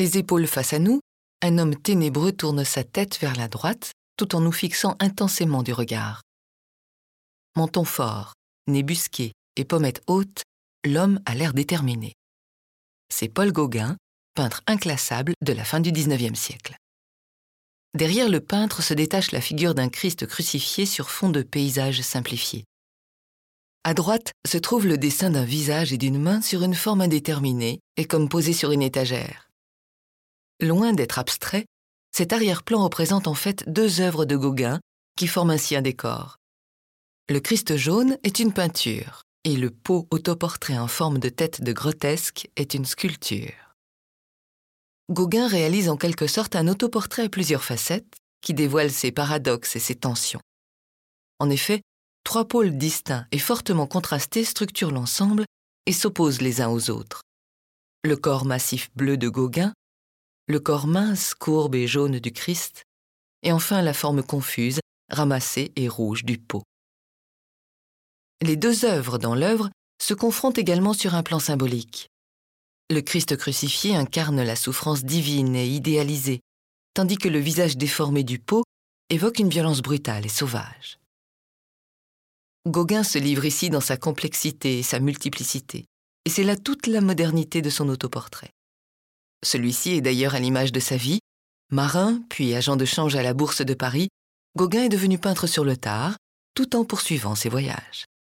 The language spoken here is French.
les épaules face à nous, un homme ténébreux tourne sa tête vers la droite tout en nous fixant intensément du regard. Menton fort, nez busqué et pommettes hautes, l'homme a l'air déterminé. C'est Paul Gauguin, peintre inclassable de la fin du XIXe siècle. Derrière le peintre se détache la figure d'un Christ crucifié sur fond de paysage simplifié. À droite se trouve le dessin d'un visage et d'une main sur une forme indéterminée et comme posé sur une étagère. Loin d'être abstrait, cet arrière-plan représente en fait deux œuvres de Gauguin qui forment ainsi un décor. Le Christ jaune est une peinture et le pot autoportrait en forme de tête de grotesque est une sculpture. Gauguin réalise en quelque sorte un autoportrait à plusieurs facettes qui dévoile ses paradoxes et ses tensions. En effet, trois pôles distincts et fortement contrastés structurent l'ensemble et s'opposent les uns aux autres. Le corps massif bleu de Gauguin, le corps mince, courbe et jaune du Christ, et enfin la forme confuse, ramassée et rouge du pot. Les deux œuvres dans l'œuvre se confrontent également sur un plan symbolique. Le Christ crucifié incarne la souffrance divine et idéalisée, tandis que le visage déformé du pot évoque une violence brutale et sauvage. Gauguin se livre ici dans sa complexité et sa multiplicité, et c'est là toute la modernité de son autoportrait. Celui-ci est d'ailleurs à l'image de sa vie. Marin, puis agent de change à la Bourse de Paris, Gauguin est devenu peintre sur le tard, tout en poursuivant ses voyages.